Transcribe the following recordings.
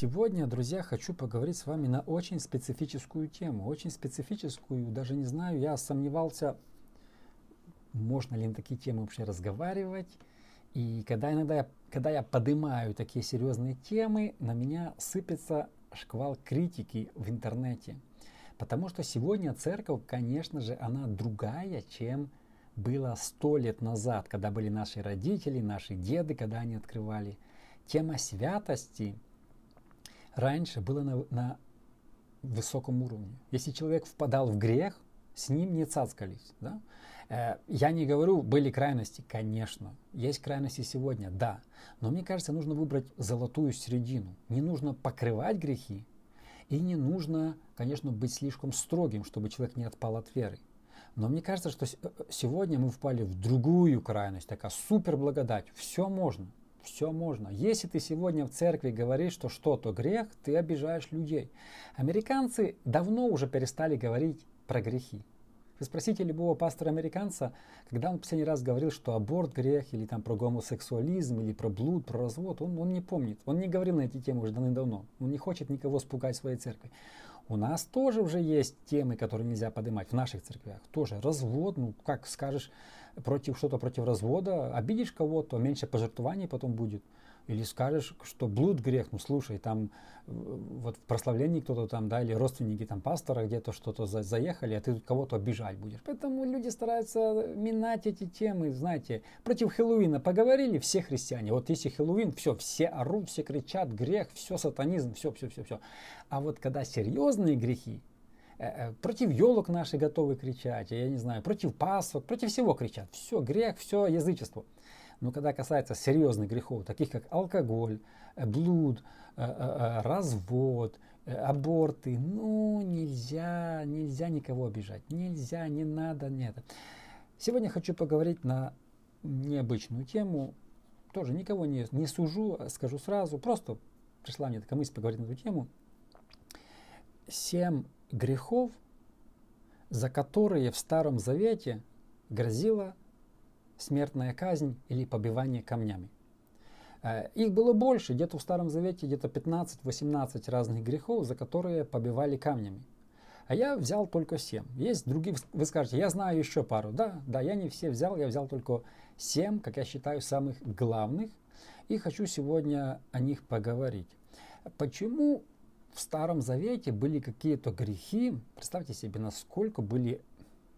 Сегодня, друзья, хочу поговорить с вами на очень специфическую тему. Очень специфическую, даже не знаю, я сомневался, можно ли на такие темы вообще разговаривать. И когда иногда я, когда я поднимаю такие серьезные темы, на меня сыпется шквал критики в интернете. Потому что сегодня церковь, конечно же, она другая, чем было сто лет назад, когда были наши родители, наши деды, когда они открывали. Тема святости раньше была на, на высоком уровне. Если человек впадал в грех, с ним не цацкались. Да? Э, я не говорю, были крайности, конечно. Есть крайности сегодня, да. Но мне кажется, нужно выбрать золотую середину. Не нужно покрывать грехи, и не нужно, конечно, быть слишком строгим, чтобы человек не отпал от веры. Но мне кажется, что э, сегодня мы впали в другую крайность, такая супер благодать. Все можно, все можно. Если ты сегодня в церкви говоришь, что что-то грех, ты обижаешь людей. Американцы давно уже перестали говорить про грехи. Вы спросите любого пастора-американца, когда он последний раз говорил, что аборт грех, или там про гомосексуализм, или про блуд, про развод, он, он не помнит. Он не говорил на эти темы уже давно. Он не хочет никого спугать в своей церкви. У нас тоже уже есть темы, которые нельзя поднимать в наших церквях. Тоже развод, ну как скажешь против что-то против развода, обидишь кого-то, меньше пожертвований потом будет. Или скажешь, что блуд грех, ну слушай, там э, вот в прославлении кто-то там, да, или родственники там пастора где-то что-то за, заехали, а ты кого-то обижать будешь. Поэтому люди стараются минать эти темы, знаете. Против Хэллоуина поговорили все христиане. Вот если Хэллоуин, все, все орут, все кричат, грех, все сатанизм, все, все, все, все. А вот когда серьезные грехи, против елок наши готовы кричать, я не знаю, против пасок, против всего кричат. Все, грех, все язычество. Но когда касается серьезных грехов, таких как алкоголь, э, блуд, э, э, развод, аборты, ну нельзя, нельзя никого обижать, нельзя, не надо, нет. Сегодня хочу поговорить на необычную тему, тоже никого не, не сужу, а скажу сразу, просто пришла мне такая мысль поговорить на эту тему. Семь грехов, за которые в Старом Завете грозила смертная казнь или побивание камнями. Э, их было больше, где-то в Старом Завете где-то 15-18 разных грехов, за которые побивали камнями. А я взял только 7. Есть другие, вы скажете, я знаю еще пару. Да, да, я не все взял, я взял только 7, как я считаю, самых главных. И хочу сегодня о них поговорить. Почему в Старом Завете были какие-то грехи? Представьте себе, насколько были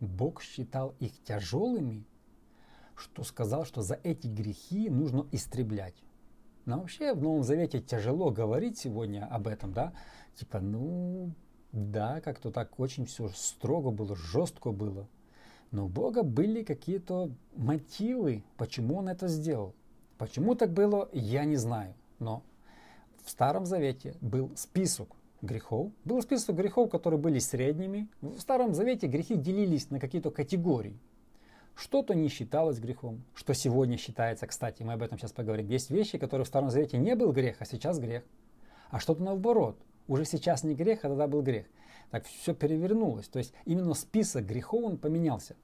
Бог считал их тяжелыми, что сказал, что за эти грехи нужно истреблять. Но вообще в Новом Завете тяжело говорить сегодня об этом, да? Типа, ну, да, как-то так очень все строго было, жестко было. Но у Бога были какие-то мотивы, почему Он это сделал. Почему так было, я не знаю. Но в Старом Завете был список грехов. Был список грехов, которые были средними. В Старом Завете грехи делились на какие-то категории. Что-то не считалось грехом, что сегодня считается, кстати, мы об этом сейчас поговорим. Есть вещи, которые в Старом Завете не был грех, а сейчас грех. А что-то наоборот, уже сейчас не грех, а тогда был грех. Так все перевернулось. То есть именно список грехов он поменялся.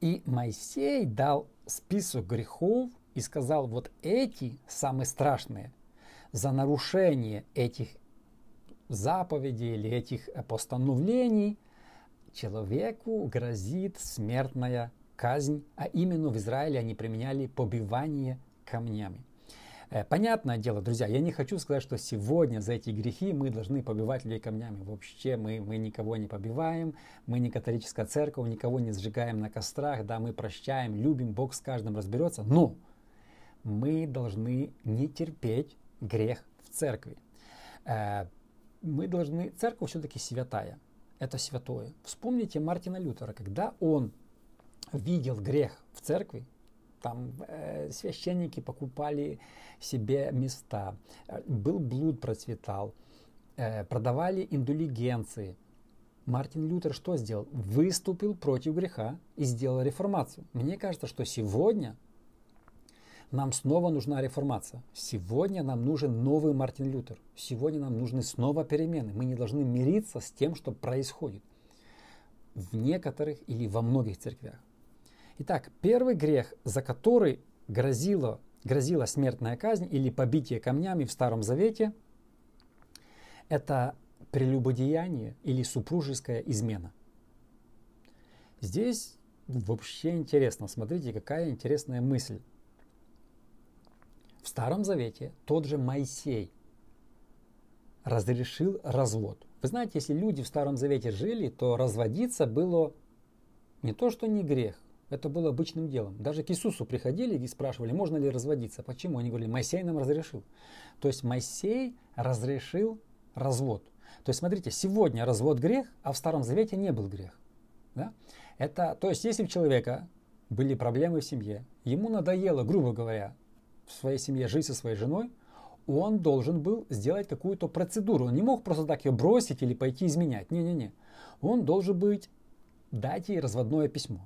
И Моисей дал список грехов и сказал, вот эти самые страшные, за нарушение этих заповедей или этих постановлений человеку грозит смертная казнь, а именно в Израиле они применяли побивание камнями. Э, понятное дело, друзья, я не хочу сказать, что сегодня за эти грехи мы должны побивать людей камнями. Вообще мы, мы никого не побиваем, мы не католическая церковь, никого не сжигаем на кострах, да, мы прощаем, любим, Бог с каждым разберется. Но мы должны не терпеть грех в церкви. Э, мы должны, церковь все-таки святая, это святое. Вспомните Мартина Лютера, когда он видел грех в церкви, там э, священники покупали себе места, э, был блуд процветал, э, продавали индулигенции. Мартин Лютер что сделал? Выступил против греха и сделал реформацию. Мне кажется, что сегодня нам снова нужна реформация. Сегодня нам нужен новый Мартин Лютер. Сегодня нам нужны снова перемены. Мы не должны мириться с тем, что происходит в некоторых или во многих церквях. Итак, первый грех, за который грозила, грозила смертная казнь или побитие камнями в Старом Завете, это прелюбодеяние или супружеская измена. Здесь вообще интересно. Смотрите, какая интересная мысль. В Старом Завете тот же Моисей разрешил развод. Вы знаете, если люди в Старом Завете жили, то разводиться было не то, что не грех, это было обычным делом. Даже к Иисусу приходили и спрашивали, можно ли разводиться. Почему? Они говорили, Моисей нам разрешил. То есть Моисей разрешил развод. То есть смотрите, сегодня развод грех, а в Старом Завете не был грех. Да? Это, то есть если у человека были проблемы в семье, ему надоело, грубо говоря, в своей семье жить со своей женой, он должен был сделать какую-то процедуру. Он не мог просто так ее бросить или пойти изменять. Не-не-не. Он должен быть дать ей разводное письмо.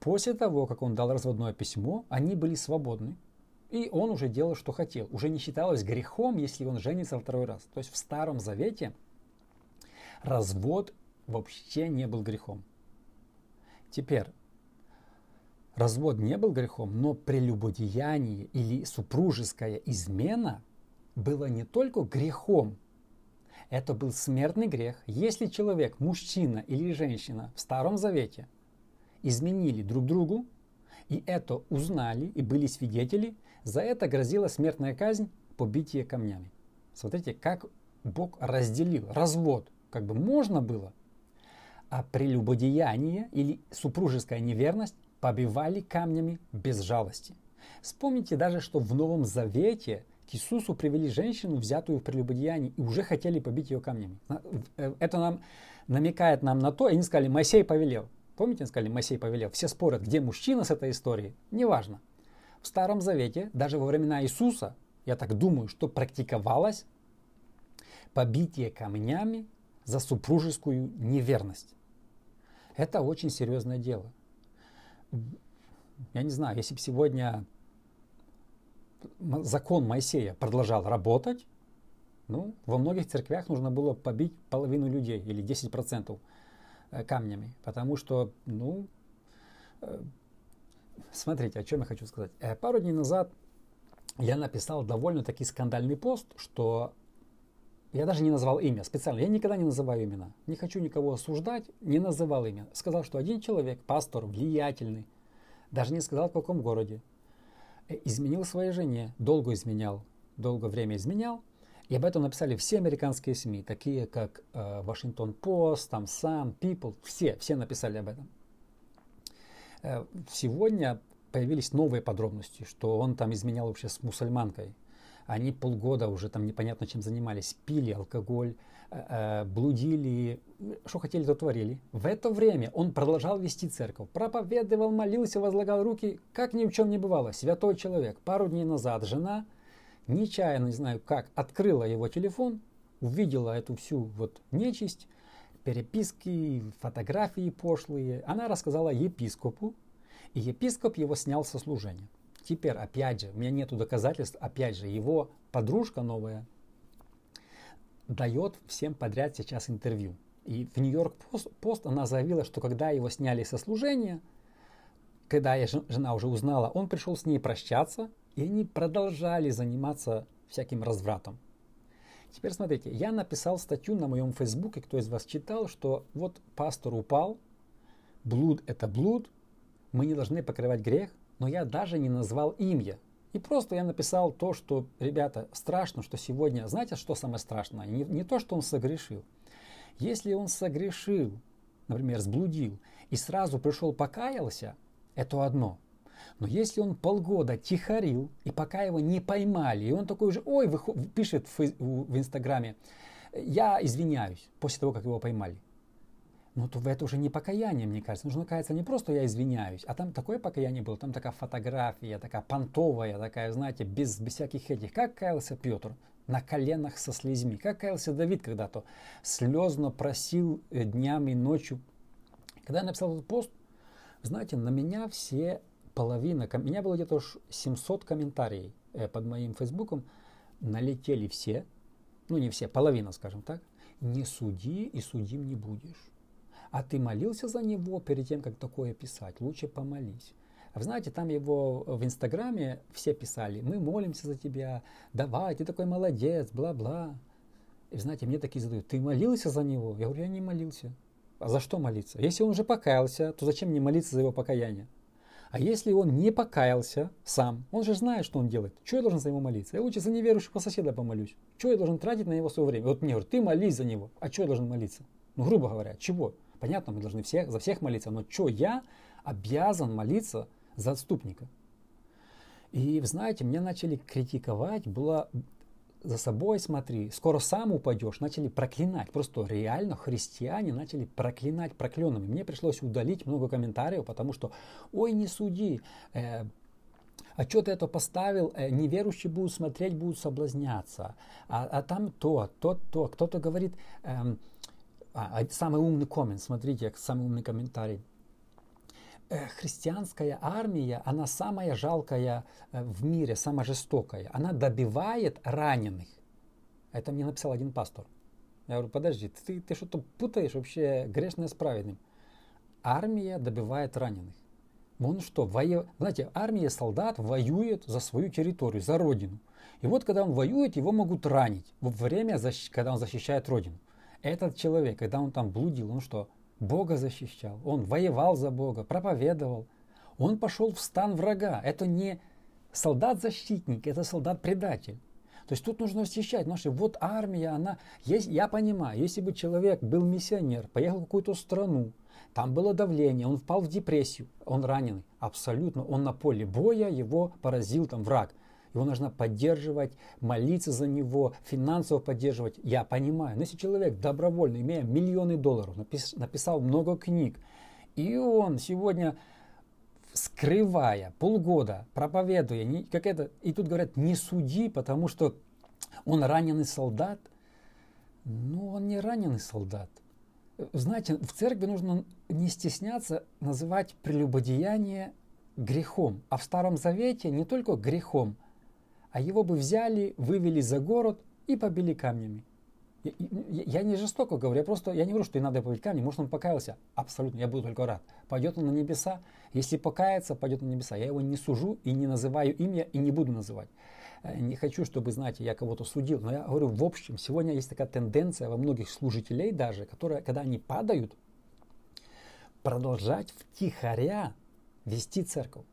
После того, как он дал разводное письмо, они были свободны. И он уже делал, что хотел. Уже не считалось грехом, если он женится второй раз. То есть в Старом Завете развод вообще не был грехом. Теперь, развод не был грехом, но прелюбодеяние или супружеская измена было не только грехом, это был смертный грех, если человек, мужчина или женщина в Старом Завете изменили друг другу, и это узнали и были свидетели, за это грозила смертная казнь, побитие камнями. Смотрите, как Бог разделил. Развод как бы можно было, а прелюбодеяние или супружеская неверность побивали камнями без жалости. Вспомните даже, что в Новом Завете к Иисусу привели женщину, взятую в прелюбодеянии, и уже хотели побить ее камнями. Э, это нам намекает нам на то, и они сказали, Моисей повелел. Помните, они сказали, Моисей повелел. Все спорят, где мужчина с этой историей. Неважно. В Старом Завете, даже во времена Иисуса, я так думаю, что практиковалось побитие камнями за супружескую неверность. Это очень серьезное дело. Я не знаю, если бы сегодня закон Моисея продолжал работать, ну, во многих церквях нужно было побить половину людей или 10% э, камнями. Потому что, ну, э, смотрите, о чем я хочу сказать. Э, пару дней назад я написал довольно-таки скандальный пост, что я даже не назвал имя специально. Я никогда не называю имена. Не хочу никого осуждать, не называл имя. Сказал, что один человек, пастор, влиятельный, даже не сказал в каком городе, Э, изменил своей жене, долго изменял, долгое время изменял. И об этом написали все американские СМИ, такие как Вашингтон э, Пост, там Sun, People, все, все написали об этом. Э, сегодня появились новые подробности, что он там изменял вообще с мусульманкой. Они полгода уже там непонятно чем занимались, пили алкоголь, Э, э, блудили, что хотели, то творили. В это время он продолжал вести церковь, проповедовал, молился, возлагал руки, как ни в чем не бывало. Святой человек. Пару дней назад жена, нечаянно, не знаю как, открыла его телефон, увидела эту всю вот нечисть, переписки, фотографии пошлые. Она рассказала епископу, и епископ его снял со служения. Теперь, опять же, у меня нет доказательств, опять же, его подружка новая, дает всем подряд сейчас интервью. И в Нью-Йорк пост она заявила, что когда его сняли со служения, когда жена уже узнала, он пришел с ней прощаться, и они продолжали заниматься всяким развратом. Теперь смотрите, я написал статью на моем фейсбуке, кто из вас читал, что вот пастор упал, блуд это блуд, мы не должны покрывать грех, но я даже не назвал имя. И просто я написал то, что, ребята, страшно, что сегодня, знаете, что самое страшное? Не, не то, что он согрешил. Если он согрешил, например, сблудил, и сразу пришел покаялся, это одно. Но если он полгода тихорил, и пока его не поймали, и он такой же, ой, пишет в, в Инстаграме, я извиняюсь, после того, как его поймали. Ну, то это уже не покаяние, мне кажется. Нужно каяться не просто я извиняюсь, а там такое покаяние было, там такая фотография, такая понтовая, такая, знаете, без, без всяких этих. Как каялся Петр? На коленах со слезьми. Как каялся Давид когда-то? Слезно просил э, днями и ночью. Когда я написал этот пост, знаете, на меня все половина, у меня было где-то 700 комментариев э, под моим фейсбуком, налетели все, ну не все, половина, скажем так, не суди и судим не будешь. А ты молился за него перед тем, как такое писать? Лучше помолись. Вы знаете, там его в Инстаграме все писали, мы молимся за тебя, давай, ты такой молодец, бла-бла. И знаете, мне такие задают, ты молился за него? Я говорю, я не молился. А за что молиться? Если он уже покаялся, то зачем мне молиться за его покаяние? А если он не покаялся сам, он же знает, что он делает. Что я должен за него молиться? Я лучше за неверующего соседа помолюсь. Что я должен тратить на него свое время? Вот мне говорят, ты молись за него. А что я должен молиться? Ну, грубо говоря, чего? Понятно, мы должны всех, за всех молиться, но что я обязан молиться за отступника? И, вы знаете, меня начали критиковать, было за собой смотри, скоро сам упадешь, начали проклинать. Просто реально христиане начали проклинать прокленными. Мне пришлось удалить много комментариев, потому что, ой, не суди, э, а что ты это поставил, э, неверующие будут смотреть, будут соблазняться. А, а там то, то, то. Кто-то говорит, эм, а, а, самый умный коммент, смотрите, самый умный комментарий. Э, христианская армия, она самая жалкая э, в мире, самая жестокая. Она добивает раненых. Это мне написал один пастор. Я говорю, подожди, ты, ты что-то путаешь вообще грешное с праведным. Армия добивает раненых. Он что, воев... знаете, армия солдат воюет за свою территорию, за родину. И вот когда он воюет, его могут ранить во время, когда он защищает родину. Этот человек, когда он там блудил, он что, Бога защищал, он воевал за Бога, проповедовал. Он пошел в стан врага. Это не солдат-защитник, это солдат-предатель. То есть тут нужно защищать наши. Вот армия, она... Есть, я понимаю, если бы человек был миссионер, поехал в какую-то страну, там было давление, он впал в депрессию, он раненый. Абсолютно. Он на поле боя, его поразил там враг его нужно поддерживать, молиться за него, финансово поддерживать. Я понимаю, но если человек добровольно, имея миллионы долларов, напис, написал много книг, и он сегодня скрывая полгода, проповедуя, не, как это, и тут говорят, не суди, потому что он раненый солдат. Ну, он не раненый солдат. Знаете, в церкви нужно не стесняться называть прелюбодеяние грехом. А в Старом Завете не только грехом, а его бы взяли, вывели за город и побили камнями. Я, я, не жестоко говорю, я просто, я не говорю, что и надо побить камни, может он покаялся, абсолютно, я буду только рад. Пойдет он на небеса, если покается, пойдет на небеса. Я его не сужу и не называю имя и не буду называть. Э, не хочу, чтобы, знаете, я кого-то судил, но я говорю в общем, сегодня есть такая тенденция во многих служителей даже, которые, когда они падают, продолжать втихаря вести церковь,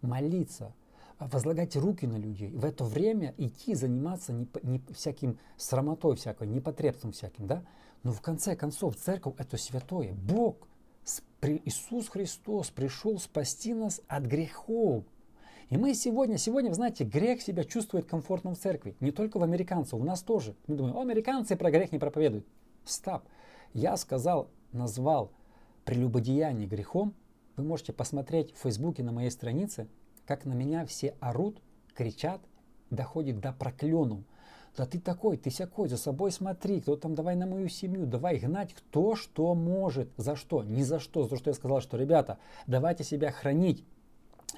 молиться, возлагать руки на людей, в это время идти заниматься не, не всяким срамотой всякой, непотребством всяким, да? Но в конце концов церковь это святое. Бог, Иисус Христос пришел спасти нас от грехов. И мы сегодня, сегодня, вы знаете, грех себя чувствует комфортно в церкви. Не только в американцев, у нас тоже. Мы думаем, американцы про грех не проповедуют. Стоп. Я сказал, назвал прелюбодеяние грехом. Вы можете посмотреть в Фейсбуке на моей странице, как на меня все орут, кричат, доходит до проклену. Да ты такой, ты всякой, за собой смотри, кто там, давай на мою семью, давай гнать, кто что может, за что, ни за что, за что я сказал, что, ребята, давайте себя хранить.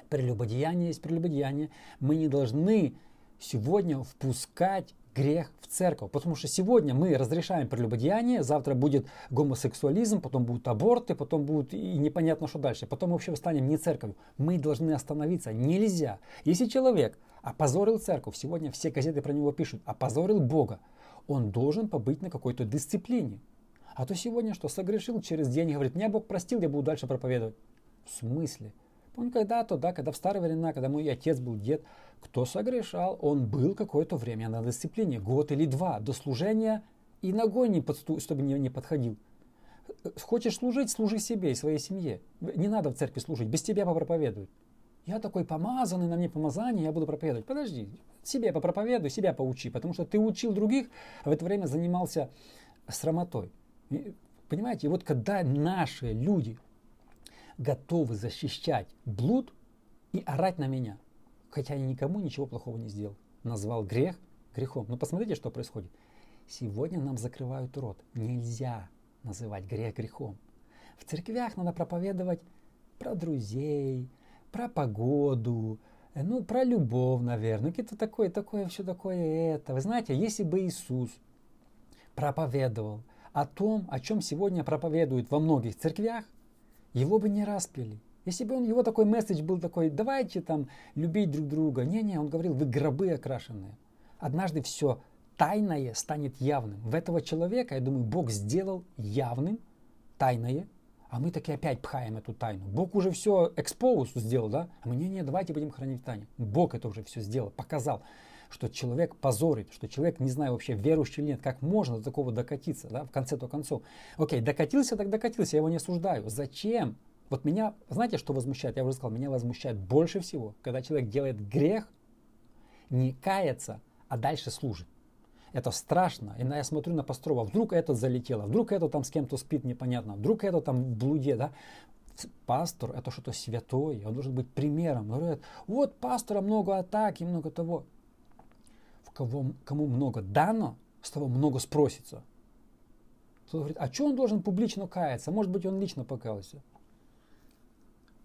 Прелюбодеяние есть прелюбодеяние. Мы не должны сегодня впускать грех в церковь. Потому что сегодня мы разрешаем прелюбодеяние, завтра будет гомосексуализм, потом будут аборты, потом будет и непонятно что дальше. Потом вообще станем не церковью. Мы должны остановиться. Нельзя. Если человек опозорил церковь, сегодня все газеты про него пишут, опозорил Бога, он должен побыть на какой-то дисциплине. А то сегодня что, согрешил через день, говорит, меня Бог простил, я буду дальше проповедовать. В смысле? Помню, когда-то, да, когда в старые времена, когда мой отец был дед, кто согрешал, он был какое-то время на дисциплине, год или два, до служения и ногой не подсту, чтобы не, не подходил. Хочешь служить, служи себе и своей семье. Не надо в церкви служить, без тебя попроповедуют. Я такой помазанный, на мне помазание, я буду проповедовать. Подожди, себе попроповедуй, себя поучи, потому что ты учил других, а в это время занимался срамотой. Понимаете, и вот когда наши люди готовы защищать блуд и орать на меня. Хотя я никому ничего плохого не сделал. Назвал грех грехом. Но посмотрите, что происходит. Сегодня нам закрывают рот. Нельзя называть грех грехом. В церквях надо проповедовать про друзей, про погоду, ну, про любовь, наверное, какие-то такое, такое, все такое это. Вы знаете, если бы Иисус проповедовал о том, о чем сегодня проповедуют во многих церквях, его бы не распили. Если бы он, его такой месседж был такой, давайте там любить друг друга. Не-не, он говорил, вы гробы окрашенные. Однажды все, тайное станет явным. В этого человека, я думаю, Бог сделал явным тайное, а мы таки опять пхаем эту тайну. Бог уже все экспоус сделал, да? А мы, не, не, давайте будем хранить тайну. Бог это уже все сделал, показал, что человек позорит, что человек, не знаю вообще, верующий или нет, как можно до такого докатиться, да, в конце-то концов. Окей, докатился, так докатился, я его не осуждаю. Зачем? Вот меня, знаете, что возмущает? Я уже сказал, меня возмущает больше всего, когда человек делает грех, не кается, а дальше служит. Это страшно. И я смотрю на пасторов, а вдруг этот залетело, вдруг это там с кем-то спит непонятно, вдруг это там в блуде, да. Пастор это что-то святое, он должен быть примером. Говорят, вот пастора много атак и много того. Кого, кому много дано, с того много спросится. Кто говорит, а что он должен публично каяться? Может быть, он лично покаялся.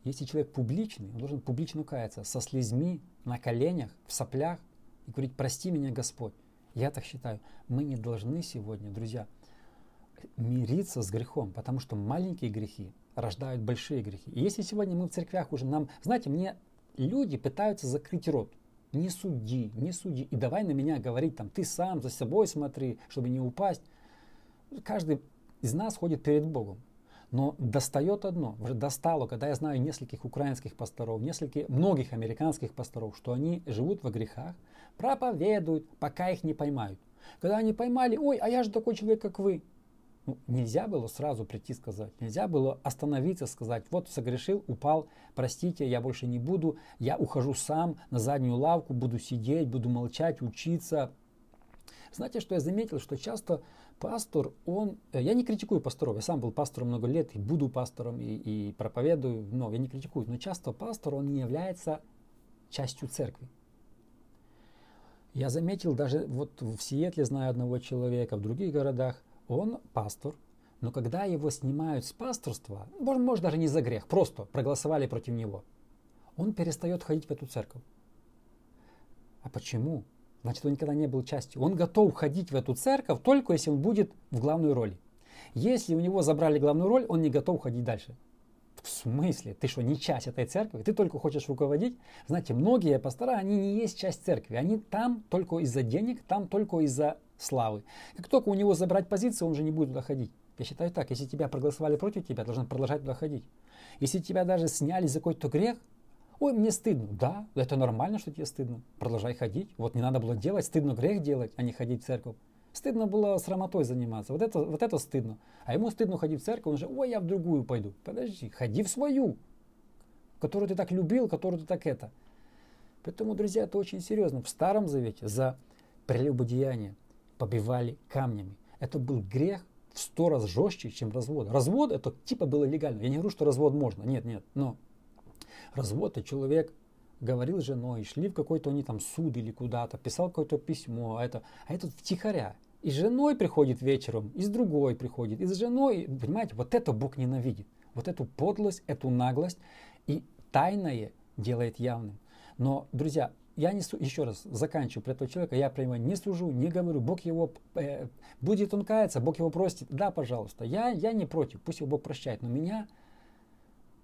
Если человек публичный, он должен публично каяться со слезьми, на коленях, в соплях и говорить, прости меня, Господь. Я так считаю. Мы не должны сегодня, друзья, мириться с грехом, потому что маленькие грехи рождают большие грехи. И если сегодня мы в церквях уже нам, знаете, мне люди пытаются закрыть рот. Не суди, не суди. И давай на меня говорить, там, ты сам за собой смотри, чтобы не упасть. Каждый из нас ходит перед Богом. Но достает одно, достало, когда я знаю нескольких украинских пасторов, нескольких, многих американских пасторов, что они живут во грехах, проповедуют, пока их не поймают. Когда они поймали, ой, а я же такой человек, как вы. Ну, нельзя было сразу прийти сказать, нельзя было остановиться, сказать, вот согрешил, упал, простите, я больше не буду, я ухожу сам на заднюю лавку, буду сидеть, буду молчать, учиться. Знаете, что я заметил, что часто пастор, он... Э, я не критикую пасторов, я сам был пастором много лет и буду пастором и, и проповедую, но я не критикую. Но часто пастор, он не является частью церкви. Я заметил даже вот в Сиэтле знаю одного человека, в других городах, он пастор, но когда его снимают с пасторства, может, может даже не за грех, просто проголосовали против него, он перестает ходить в эту церковь. А почему? значит он никогда не был частью. Он готов ходить в эту церковь только если он будет в главной роли. Если у него забрали главную роль, он не готов ходить дальше. В смысле? Ты что, не часть этой церкви? Ты только хочешь руководить? Знаете, многие пастора, они не есть часть церкви. Они там только из-за денег, там только из-за славы. Как только у него забрать позицию, он уже не будет туда ходить. Я считаю так, если тебя проголосовали против тебя, должен продолжать туда ходить. Если тебя даже сняли за какой-то грех, Ой, мне стыдно. Да, это нормально, что тебе стыдно. Продолжай ходить. Вот не надо было делать, стыдно грех делать, а не ходить в церковь. Стыдно было с рамотой заниматься. Вот это, вот это стыдно. А ему стыдно ходить в церковь, он же, ой, я в другую пойду. Подожди, ходи в свою, которую ты так любил, которую ты так это. Поэтому, друзья, это очень серьезно. В Старом Завете за прелюбодеяние побивали камнями. Это был грех в сто раз жестче, чем развод. Развод это типа было легально. Я не говорю, что развод можно. Нет, нет. Но развод, и человек говорил с женой, шли в какой-то они там суд или куда-то, писал какое-то письмо, а это, а этот втихаря. И с женой приходит вечером, и с другой приходит, и с женой, понимаете, вот это Бог ненавидит. Вот эту подлость, эту наглость, и тайное делает явным. Но, друзья, я не, еще раз заканчиваю про этого человека, я про него не служу, не говорю, Бог его, э, будет он каяться, Бог его простит, да, пожалуйста, я, я не против, пусть его Бог прощает, но меня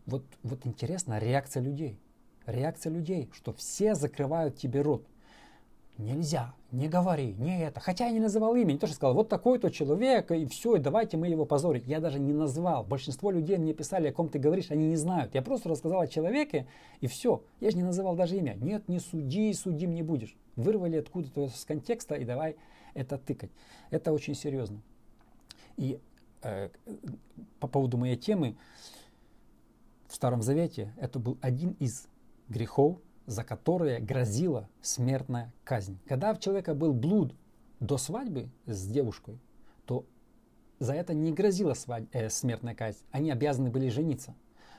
вот, вот интересна реакция людей. Реакция людей, что все закрывают тебе рот. Нельзя, не говори, не это. Хотя я не называл имя, не то, что сказал, вот такой-то человек, и все, и давайте мы его позорить. Я даже не назвал. Большинство людей мне писали, о ком ты говоришь, они не знают. Я просто рассказал о человеке, и все. Я же не называл даже имя. Нет, не суди, судим не будешь. Вырвали откуда-то с контекста, и давай это тыкать. Это очень серьезно. И э, по поводу моей темы, в Старом Завете это был один из грехов, за которые грозила смертная казнь. Когда у человека был блуд до свадьбы с девушкой, то за это не грозила свадь, э, смертная казнь. Они обязаны были жениться.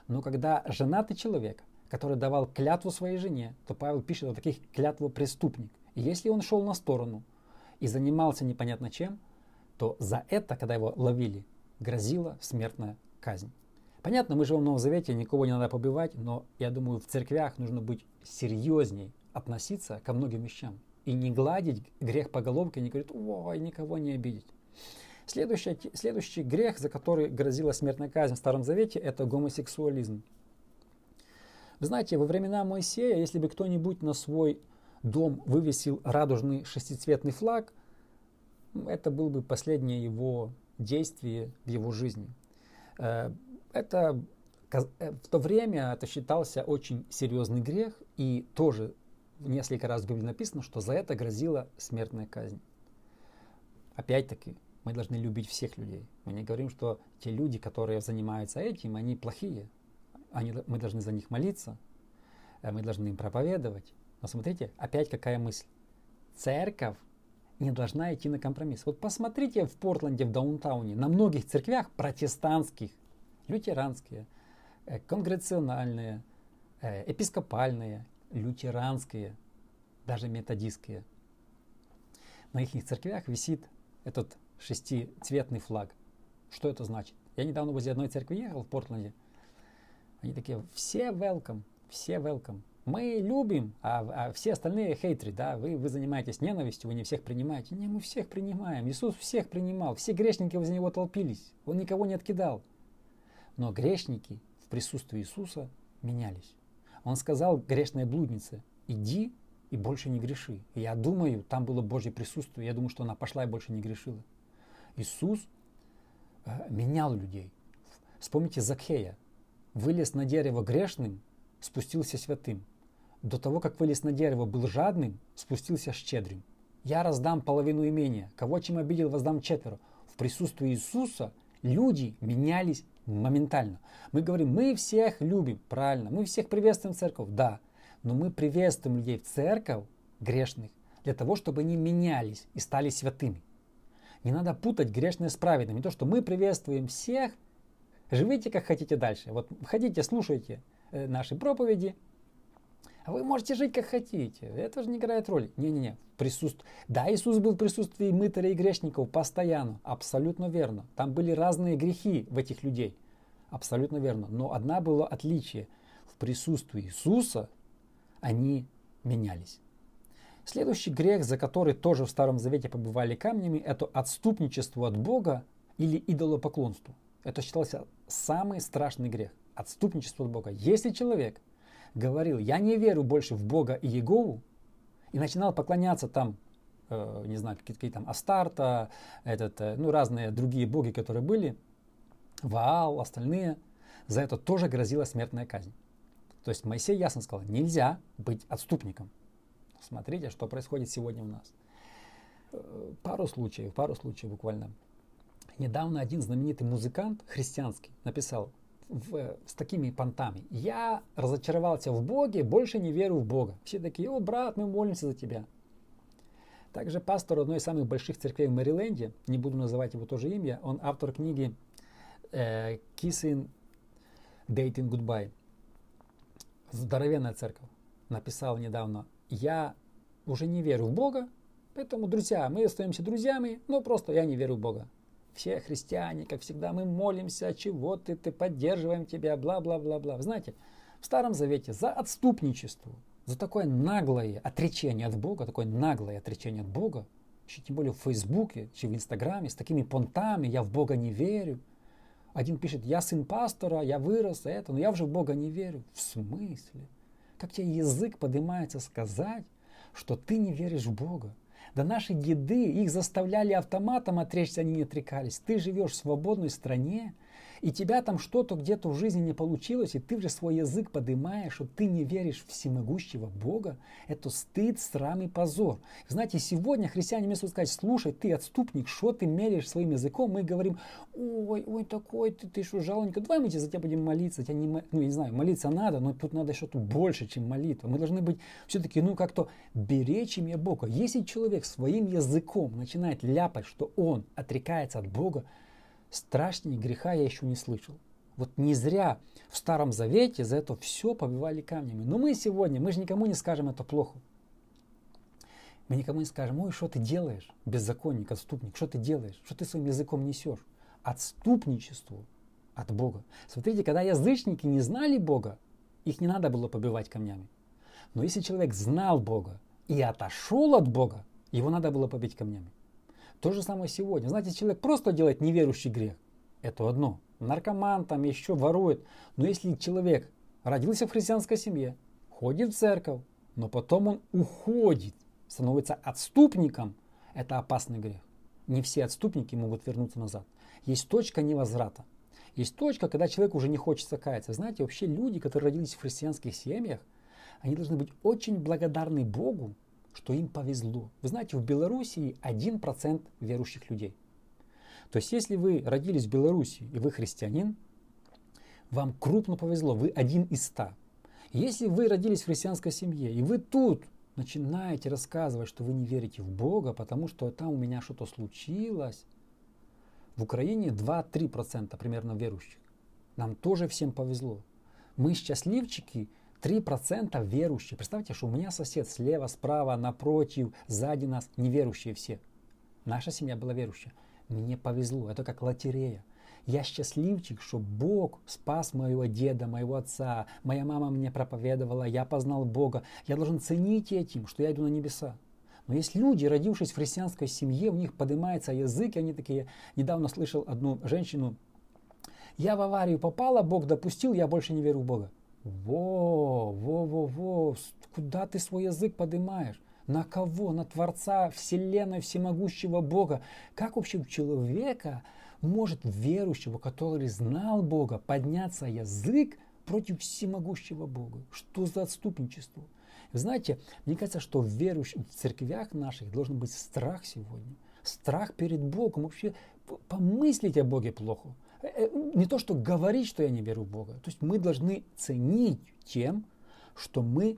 Но когда женатый человек, который давал клятву своей жене, то Павел пишет о таких клятву преступник. И если он шел на сторону и занимался непонятно чем, то за это, когда его ловили, грозила смертная казнь. Понятно, мы живем в Новом Завете, никого не надо побивать, но я думаю, в церквях нужно быть серьезней относиться ко многим вещам. И не гладить грех по головке, не говорить, ой, никого не обидеть. Следующий, следующий грех, за который грозила смертная казнь в Старом Завете, это гомосексуализм. Вы знаете, во времена Моисея, если бы кто-нибудь на свой дом вывесил радужный шестицветный флаг, это было бы последнее его действие в его жизни. Это э, в то время это считался очень серьезный грех, и тоже несколько раз в Библии написано, что за это грозила смертная казнь. Опять-таки, мы должны любить всех людей. Мы не говорим, что те люди, которые занимаются этим, они плохие. Они, мы должны за них молиться, э, мы должны им проповедовать. Но смотрите, опять какая мысль. Церковь не должна идти на компромисс. Вот посмотрите в Портленде, в Даунтауне, на многих церквях протестантских, лютеранские, э, конгрегациональные, э, епископальные, лютеранские, даже методистские. На их церквях висит этот шестицветный флаг. Что это значит? Я недавно возле одной церкви ехал в Портленде. Они такие, все welcome, все welcome. Мы любим, а, а все остальные хейтеры, да, вы, вы занимаетесь ненавистью, вы не всех принимаете. Не, мы всех принимаем. Иисус всех принимал, все грешники возле него толпились, он никого не откидал. Но грешники в присутствии Иисуса менялись. Он сказал грешной блуднице, иди и больше не греши. И я думаю, там было Божье присутствие, я думаю, что она пошла и больше не грешила. Иисус э, менял людей. Вспомните Закхея. Вылез на дерево грешным, спустился святым. До того, как вылез на дерево, был жадным, спустился щедрым. Я раздам половину имения. Кого чем обидел, воздам четверо. В присутствии Иисуса люди менялись моментально. Мы говорим, мы всех любим, правильно, мы всех приветствуем в церковь, да, но мы приветствуем людей в церковь, грешных, для того, чтобы они менялись и стали святыми. Не надо путать грешное с праведным. Не то, что мы приветствуем всех, живите как хотите дальше. Вот ходите, слушайте э, наши проповеди, а вы можете жить как хотите. Это же не играет роли. Не-не-не. Присутств... Да, Иисус был в присутствии мытарей и грешников постоянно. Абсолютно верно. Там были разные грехи в этих людей. Абсолютно верно. Но одна было отличие. В присутствии Иисуса они менялись. Следующий грех, за который тоже в Старом Завете побывали камнями, это отступничество от Бога или идолопоклонство. Это считался самый страшный грех. Отступничество от Бога. Если человек говорил, я не верю больше в Бога и Егову, и начинал поклоняться там, э, не знаю, какие, какие там Астарта, этот, э, ну, разные другие боги, которые были, Ваал, остальные, за это тоже грозила смертная казнь. То есть Моисей ясно сказал, нельзя быть отступником. Смотрите, что происходит сегодня у нас. Э, пару случаев, пару случаев буквально. Недавно один знаменитый музыкант христианский написал, в, с такими понтами. Я разочаровался в Боге, больше не верю в Бога. Все такие, о, брат, мы молимся за тебя. Также пастор одной из самых больших церквей в Мэриленде, не буду называть его тоже имя, он автор книги э, Kissing Dating Goodbye. Здоровенная церковь. Написал недавно, я уже не верю в Бога, поэтому, друзья, мы остаемся друзьями, но просто я не верю в Бога все христиане, как всегда, мы молимся, чего ты, ты поддерживаем тебя, бла-бла-бла-бла. Знаете, в Старом Завете за отступничество, за такое наглое отречение от Бога, такое наглое отречение от Бога, еще тем более в Фейсбуке, еще в Инстаграме, с такими понтами, я в Бога не верю. Один пишет, я сын пастора, я вырос, это, но я уже в Бога не верю. В смысле? Как тебе язык поднимается сказать, что ты не веришь в Бога? Да наши деды, их заставляли автоматом отречься, они не отрекались. Ты живешь в свободной стране, и тебя там что-то где-то в жизни не получилось, и ты уже свой язык поднимаешь, что ты не веришь в всемогущего Бога, это стыд, срам и позор. Знаете, сегодня христиане вместо сказать, слушай, ты отступник, что ты меряешь своим языком, мы говорим, ой, ой, такой ты, ты что, жалонька, давай мы за тебя будем молиться, тебя не, ну, не знаю, молиться надо, но тут надо что-то больше, чем молитва. Мы должны быть все-таки, ну, как-то беречь имя Бога. Если человек своим языком начинает ляпать, что он отрекается от Бога, страшнее греха я еще не слышал. Вот не зря в Старом Завете за это все побивали камнями. Но мы сегодня, мы же никому не скажем это плохо. Мы никому не скажем, ой, что ты делаешь, беззаконник, отступник, что ты делаешь, что ты своим языком несешь. Отступничеству от Бога. Смотрите, когда язычники не знали Бога, их не надо было побивать камнями. Но если человек знал Бога и отошел от Бога, его надо было побить камнями. То же самое сегодня. Знаете, человек просто делает неверующий грех. Это одно. Наркоман там еще ворует. Но если человек родился в христианской семье, ходит в церковь, но потом он уходит, становится отступником, это опасный грех. не все отступники могут вернуться назад. Есть точка невозврата. Есть точка, когда человек уже не хочет каяться. Знаете, вообще люди, которые родились в христианских семьях, они должны быть очень благодарны Богу, что им повезло. Вы знаете, в Белоруссии 1% верующих людей. То есть, если вы родились в Беларуси и вы христианин, вам крупно повезло, вы один из ста. Если вы родились в христианской семье, и вы тут начинаете рассказывать, что вы не верите в Бога, потому что там у меня что-то случилось, в Украине 2-3% примерно верующих. Нам тоже всем повезло. Мы счастливчики, 3% верующие. Представьте, что у меня сосед слева, справа, напротив, сзади нас неверующие все. Наша семья была верующая. Мне повезло, это как лотерея. Я счастливчик, что Бог спас моего деда, моего отца. Моя мама мне проповедовала, я познал Бога. Я должен ценить этим, что я иду на небеса. Но есть люди, родившись в христианской семье, у них поднимается язык, и они такие... Недавно слышал одну женщину, я в аварию попала, Бог допустил, я больше не верю в Бога. Во, во, во, во, куда ты свой язык поднимаешь? На кого? На Творца Вселенной, Всемогущего Бога. Как вообще у человека может верующего, который знал Бога, подняться язык против всемогущего Бога? Что за отступничество? Знаете, мне кажется, что в верующих в церквях наших должен быть страх сегодня. Страх перед Богом. Вообще помыслить о Боге плохо. Э, не то, что говорить, что я не верю в Бога. То есть мы должны ценить тем, что мы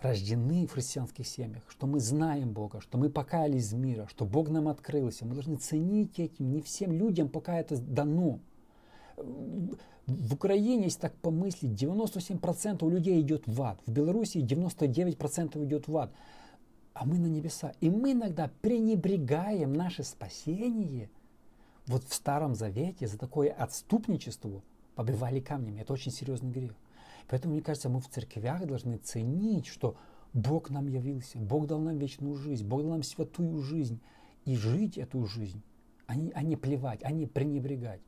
рождены в христианских семьях, что мы знаем Бога, что мы покаялись из мира, что Бог нам открылся. Мы должны ценить этим. Не всем людям пока это дано. В Украине, если так помыслить, 97% у людей идет в ад. В Беларуси 99% идет в ад. А мы на небеса. И мы иногда пренебрегаем наше спасение. Вот в Старом Завете за такое отступничество побивали камнями. Это очень серьезный грех. Поэтому, мне кажется, мы в церквях должны ценить, что Бог нам явился, Бог дал нам вечную жизнь, Бог дал нам святую жизнь. И жить эту жизнь, а не, а не плевать, а не пренебрегать.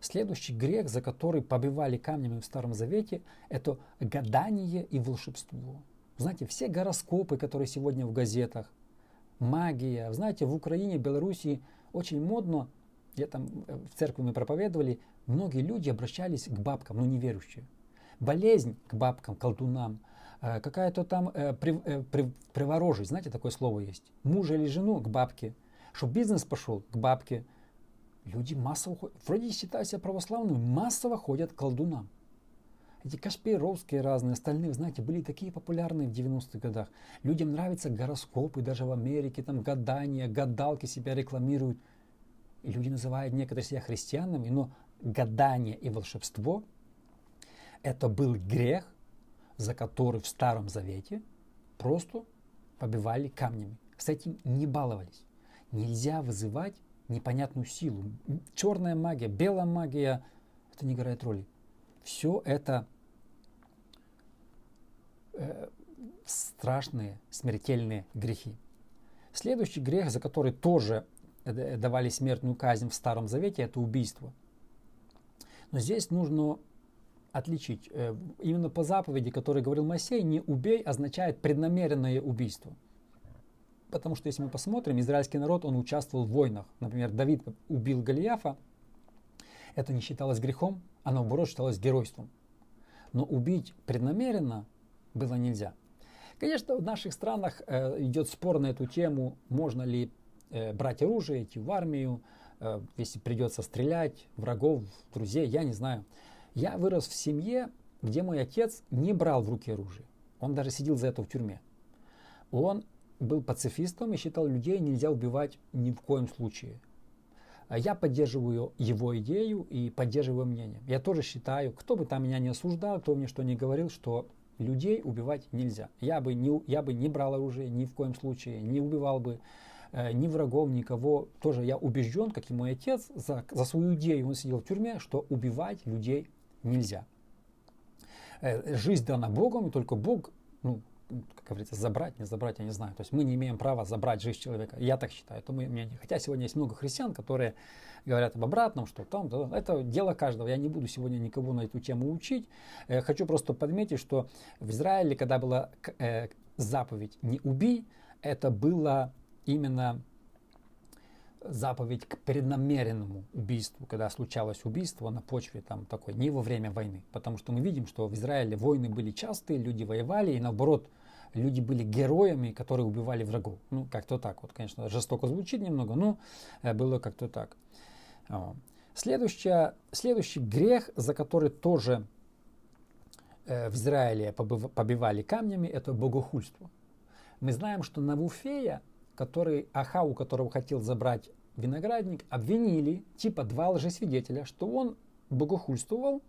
Следующий грех, за который побивали камнями в Старом Завете, это гадание и волшебство. Знаете, все гороскопы, которые сегодня в газетах, магия. Знаете, в Украине, Белоруссии очень модно, я там э, в церкви мы проповедовали, многие люди обращались к бабкам, но ну, неверующие болезнь к бабкам, колдунам, э, какая-то там при, э, при, приворожить, знаете, такое слово есть, мужа или жену к бабке, чтобы бизнес пошел к бабке. Люди массово вроде считают себя православными, массово ходят к колдунам. Эти Кашпировские разные, остальные, знаете, были такие популярные в 90-х годах. Людям нравятся гороскопы, даже в Америке, там гадания, гадалки себя рекламируют. И люди называют некоторые себя христианами, но гадание и волшебство – это был грех, за который в Старом Завете просто побивали камнями. С этим не баловались. Нельзя вызывать непонятную силу. Черная магия, белая магия, это не играет роли. Все это э, страшные, смертельные грехи. Следующий грех, за который тоже э, давали смертную казнь в Старом Завете, это убийство. Но здесь нужно отличить. Э, именно по заповеди, который говорил Моисей, не убей означает преднамеренное убийство. Потому что если мы посмотрим, израильский народ, он участвовал в войнах. Например, Давид убил Голиафа. Это не считалось грехом, а наоборот считалось геройством. Но убить преднамеренно было нельзя. Конечно, в наших странах э, идет спор на эту тему, можно ли э, брать оружие, идти в армию, если придется стрелять, врагов, друзей, я не знаю. Я вырос в семье, где мой отец не брал в руки оружие. Он даже сидел за это в тюрьме. Он был пацифистом и считал, людей нельзя убивать ни в коем случае. А я поддерживаю его идею и поддерживаю мнение. Я тоже считаю, кто бы там меня не осуждал, кто мне что не говорил, что людей убивать нельзя. Я бы не, я бы не брал оружие ни в коем случае, не убивал бы э, ни врагов, никого. Тоже я убежден, как и мой отец, за, за свою идею он сидел в тюрьме, что убивать людей нельзя. Э, жизнь дана Богом, и только Бог, ну, как говорится, забрать, не забрать, я не знаю. То есть мы не имеем права забрать жизнь человека. Я так считаю, это мое мнение. Хотя сегодня есть много христиан, которые говорят об обратном, что там, да, это дело каждого. Я не буду сегодня никого на эту тему учить. Э, хочу просто подметить, что в Израиле, когда была э, заповедь «не убий», это было именно заповедь к преднамеренному убийству, когда случалось убийство на почве там такой, не во время войны. Потому что мы видим, что в Израиле войны были частые, люди воевали, и наоборот, люди были героями, которые убивали врагов. Ну, как-то так вот, конечно, жестоко звучит немного, но э, было как-то так. Следующее, следующий грех, за который тоже э, в Израиле побивали камнями, это богохульство. Мы знаем, что Навуфея, который, Ахау, которого хотел забрать виноградник, обвинили, типа два лжесвидетеля, что он богохульствовал,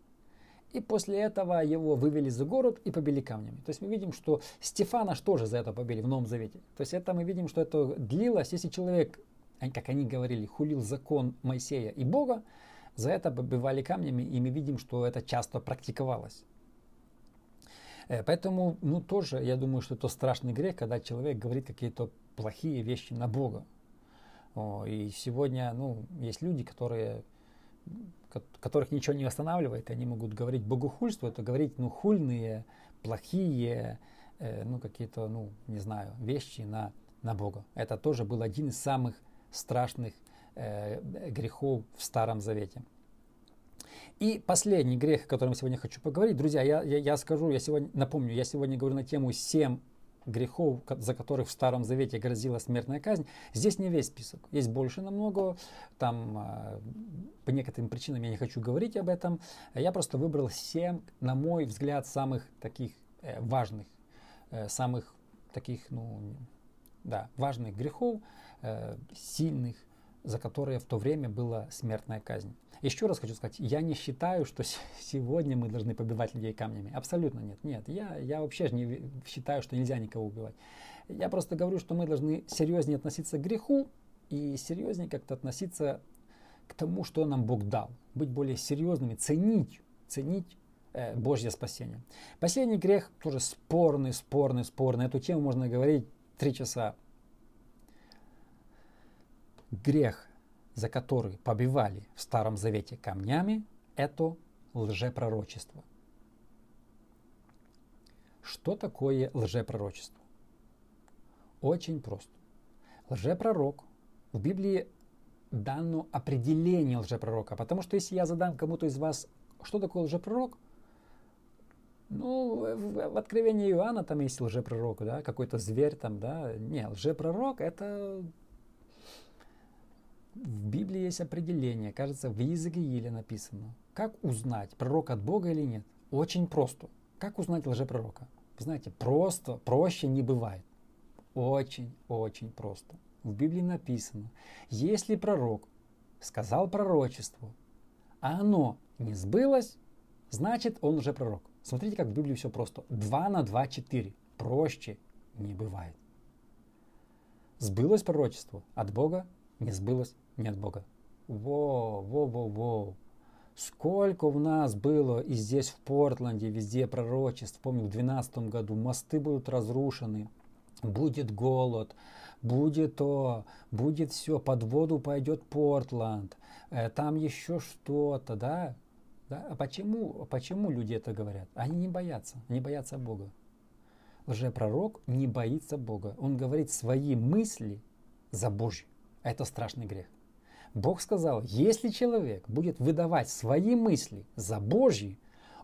и после этого его вывели за город и побили камнями. То есть мы видим, что Стефана тоже за это побили в Новом Завете. То есть это мы видим, что это длилось, если человек, как они говорили, хулил закон Моисея и Бога, за это побивали камнями, и мы видим, что это часто практиковалось. Э, поэтому, ну, тоже, я думаю, что это страшный грех, когда человек говорит какие-то плохие вещи на Бога. И сегодня, ну, есть люди, которые, которых ничего не останавливает, они могут говорить богохульство, это говорить, ну, хульные, плохие, э, ну, какие-то, ну, не знаю, вещи на, на Бога. Это тоже был один из самых страшных э, грехов в Старом Завете. И последний грех, о котором сегодня хочу поговорить. Друзья, я, я, я скажу, я сегодня напомню, я сегодня говорю на тему 7 грехов, за которых в Старом Завете грозила смертная казнь. Здесь не весь список. Есть больше намного. Там а, по некоторым причинам я не хочу говорить об этом. Я просто выбрал 7, на мой взгляд, самых таких э, важных, э, самых таких, ну, да, важных грехов, э, сильных, за которые в то время была смертная казнь. Еще раз хочу сказать, я не считаю, что сегодня мы должны побивать людей камнями. Абсолютно нет. Нет, я, я вообще не считаю, что нельзя никого убивать. Я просто говорю, что мы должны серьезнее относиться к греху и серьезнее как-то относиться к тому, что нам Бог дал. Быть более серьезными, ценить, ценить э, Божье спасение. Последний грех тоже спорный, спорный, спорный. Эту тему можно говорить три часа. Грех за который побивали в Старом Завете камнями, это лжепророчество. Что такое лжепророчество? Очень просто. Лжепророк в Библии дано определение лжепророка. Потому что если я задам кому-то из вас, что такое лжепророк, ну, в, Откровении Иоанна там есть лжепророк, да, какой-то зверь там, да. Не, лжепророк это в Библии есть определение, кажется, в Иезекииле написано. Как узнать, пророк от Бога или нет? Очень просто. Как узнать лжепророка? Вы знаете, просто, проще не бывает. Очень-очень просто. В Библии написано, если пророк сказал пророчество, а оно не сбылось, значит он уже пророк. Смотрите, как в Библии все просто. 2 на 2 – 4. Проще не бывает. Сбылось пророчество от Бога, не сбылось нет Бога. Во, во, во, во. Сколько у нас было и здесь в Портленде, везде пророчеств. Помню, в 2012 году мосты будут разрушены, будет голод, будет то, будет все, под воду пойдет Портланд, э, там еще что-то, да? да? А почему, почему люди это говорят? Они не боятся, они боятся Бога. Лжепророк не боится Бога. Он говорит свои мысли за Божьи. Это страшный грех. Бог сказал, если человек будет выдавать свои мысли за Божьи,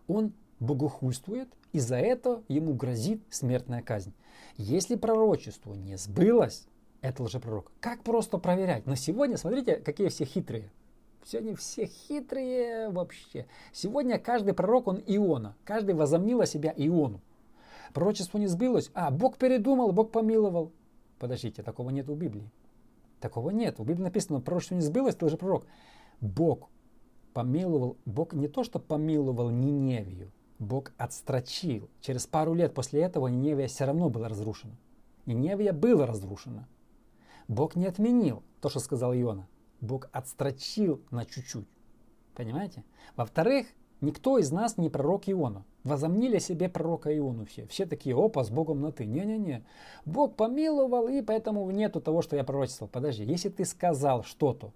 он богохульствует, и за это ему грозит смертная казнь. Если пророчество не сбылось, это лжепророк. Как просто проверять? Но сегодня, смотрите, какие все хитрые. Сегодня все хитрые вообще. Сегодня каждый пророк, он Иона. Каждый возомнил о себя Иону. Пророчество не сбылось. А, Бог передумал, Бог помиловал. Подождите, такого нет в Библии. Такого нет. В Библии написано, пророчество не сбылось, ты уже пророк. Бог помиловал, Бог не то, что помиловал Ниневию, Бог отстрочил. Через пару лет после этого Ниневия все равно была разрушена. Ниневия была разрушена. Бог не отменил то, что сказал Иона. Бог отстрочил на чуть-чуть. Понимаете? Во-вторых, никто из нас не пророк Иона. Возомнили себе пророка Иону все. Все такие, опа, с Богом на ты. Не-не-не. Бог помиловал, и поэтому нету того, что я пророчествовал. Подожди, если ты сказал что-то,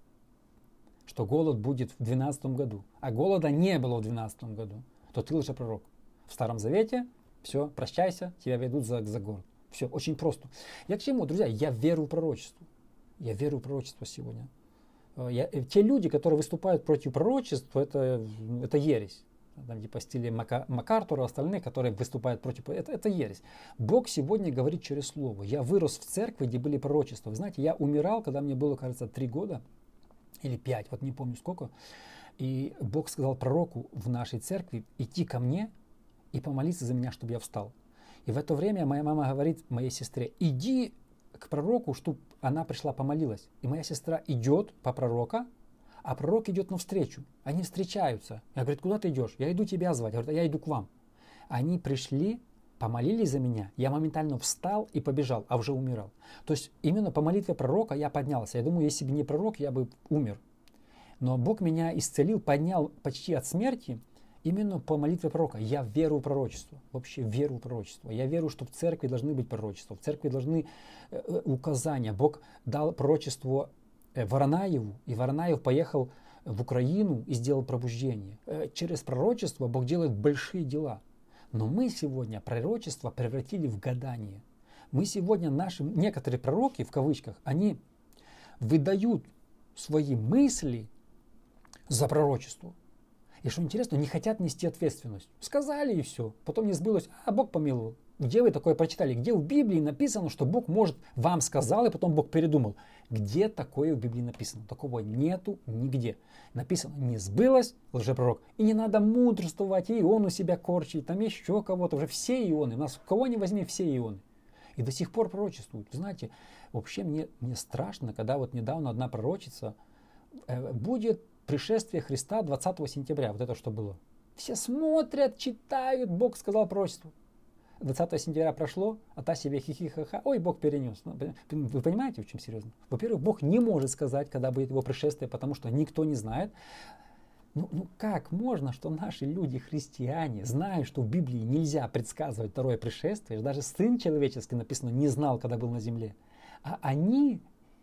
что голод будет в 12 году, а голода не было в 12 году, то ты лучше пророк. В Старом Завете все, прощайся, тебя ведут за, за город. Все, очень просто. Я к чему, друзья? Я верю в пророчество. Я верю в пророчество сегодня. Э, я, э, те люди, которые выступают против пророчества, это, это ересь. Там, типа стиле Мака, Макартура, остальные, которые выступают против, это, это ересь. Бог сегодня говорит через Слово. Я вырос в церкви, где были пророчества. Вы знаете, я умирал, когда мне было, кажется, три года или пять, вот не помню сколько. И Бог сказал пророку в нашей церкви идти ко мне и помолиться за меня, чтобы я встал. И в это время моя мама говорит моей сестре, иди к пророку, чтобы она пришла помолилась. И моя сестра идет по пророка, а пророк идет навстречу. Они встречаются. Я говорю, куда ты идешь? Я иду тебя звать. Я говорю, я иду к вам. Они пришли, помолились за меня. Я моментально встал и побежал, а уже умирал. То есть именно по молитве пророка я поднялся. Я думаю, если бы не пророк, я бы умер. Но Бог меня исцелил, поднял почти от смерти именно по молитве пророка. Я верю в пророчество. Вообще верю в пророчество. Я верю, что в церкви должны быть пророчества. В церкви должны э, э, указания. Бог дал пророчество э, Воронаеву, и Воронаев поехал в Украину и сделал пробуждение. Через пророчество Бог делает большие дела. Но мы сегодня пророчество превратили в гадание. Мы сегодня, наши некоторые пророки, в кавычках, они выдают свои мысли за пророчество. И что интересно, не хотят нести ответственность. Сказали и все. Потом не сбылось, а Бог помиловал. Где вы такое прочитали? Где в Библии написано, что Бог может вам сказал, и потом Бог передумал? Где такое в Библии написано? Такого нету нигде. Написано, не сбылось, лжепророк. И не надо мудрствовать, и он у себя корчить, там еще кого-то. Уже все ионы, нас кого не возьми, все ионы. И до сих пор пророчествуют. Знаете, вообще мне, мне страшно, когда вот недавно одна пророчица э, будет пришествие Христа 20 сентября, вот это что было. Все смотрят, читают, Бог сказал пророчество. 20 сентября прошло, а та себе хихихаха, ой, Бог перенес. Ну, вы понимаете, в чем серьезно? Во-первых, Бог не может сказать, когда будет его пришествие, потому что никто не знает. Ну, ну как можно, что наши люди, христиане, знают, что в Библии нельзя предсказывать второе пришествие, даже Сын Человеческий написано, не знал, когда был на земле. А они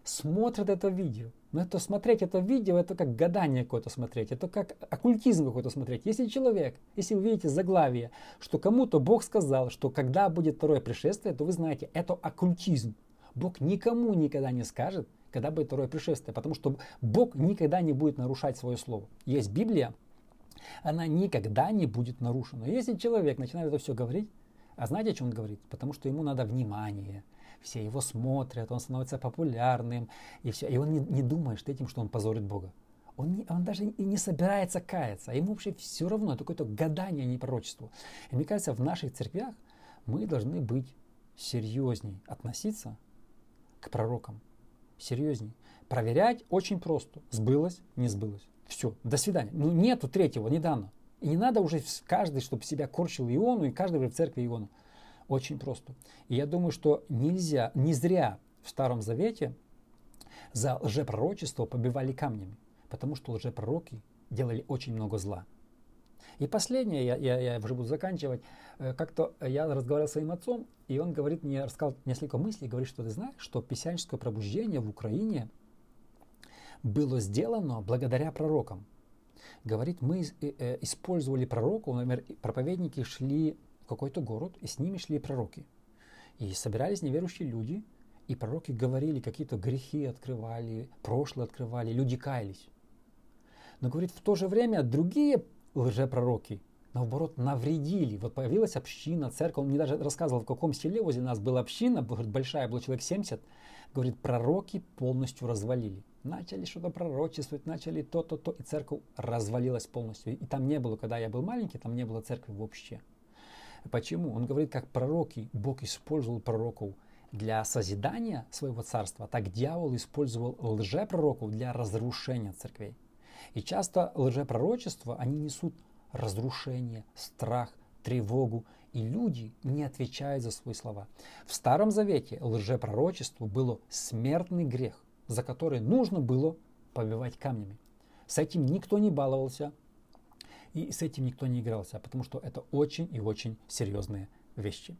смотрят это видео. Но это смотреть это видео, это как гадание какое-то смотреть, это как оккультизм какой-то смотреть. Если человек, если вы видите заглавие, что кому-то Бог сказал, что когда будет второе пришествие, то вы знаете, это оккультизм. Бог никому никогда не скажет, когда будет второе пришествие, потому что Бог никогда не будет нарушать свое слово. Есть Библия, она никогда не будет нарушена. Если человек начинает это все говорить, а знаете, о чем он говорит? Потому что ему надо внимание, все его смотрят, он становится популярным, и все. И он не, не думает этим, что он позорит Бога. Он, не, он даже и не собирается каяться. Ему вообще все равно, это какое-то гадание, а не пророчество. И мне кажется, в наших церквях мы должны быть серьезней относиться к пророкам. Серьезней. Проверять очень просто. Сбылось, не сбылось. Все, до свидания. Ну нету третьего, не дано. И не надо уже каждый, чтобы себя корчил Иону, и каждый в церкви Иону. Очень просто. И я думаю, что нельзя, не зря в Старом Завете за лжепророчество побивали камнями, потому что лжепророки делали очень много зла. И последнее, я, я, я уже буду заканчивать. Э, как-то я разговаривал с своим отцом, и он говорит мне, рассказал несколько мыслей, говорит, что ты знаешь, что писянческое пробуждение в Украине было сделано благодаря пророкам. Говорит, мы э, э, использовали пророков, например, проповедники шли какой-то город, и с ними шли пророки. И собирались неверующие люди, и пророки говорили, какие-то грехи открывали, прошлое открывали, люди каялись. Но, говорит, в то же время другие лжепророки, наоборот, навредили. Вот появилась община, церковь. Он мне даже рассказывал, в каком селе возле нас была община, говорит, большая, было человек 70. Говорит, пророки полностью развалили. Начали что-то пророчествовать, начали то-то, то, и церковь развалилась полностью. И там не было, когда я был маленький, там не было церкви вообще. Почему? Он говорит, как пророки, Бог использовал пророков для созидания своего царства, так дьявол использовал лжепророков для разрушения церквей. И часто лжепророчества, они несут разрушение, страх, тревогу, и люди не отвечают за свои слова. В Старом Завете лжепророчество было смертный грех, за который нужно было побивать камнями. С этим никто не баловался, и с этим никто не игрался, потому что это очень и очень серьезные вещи.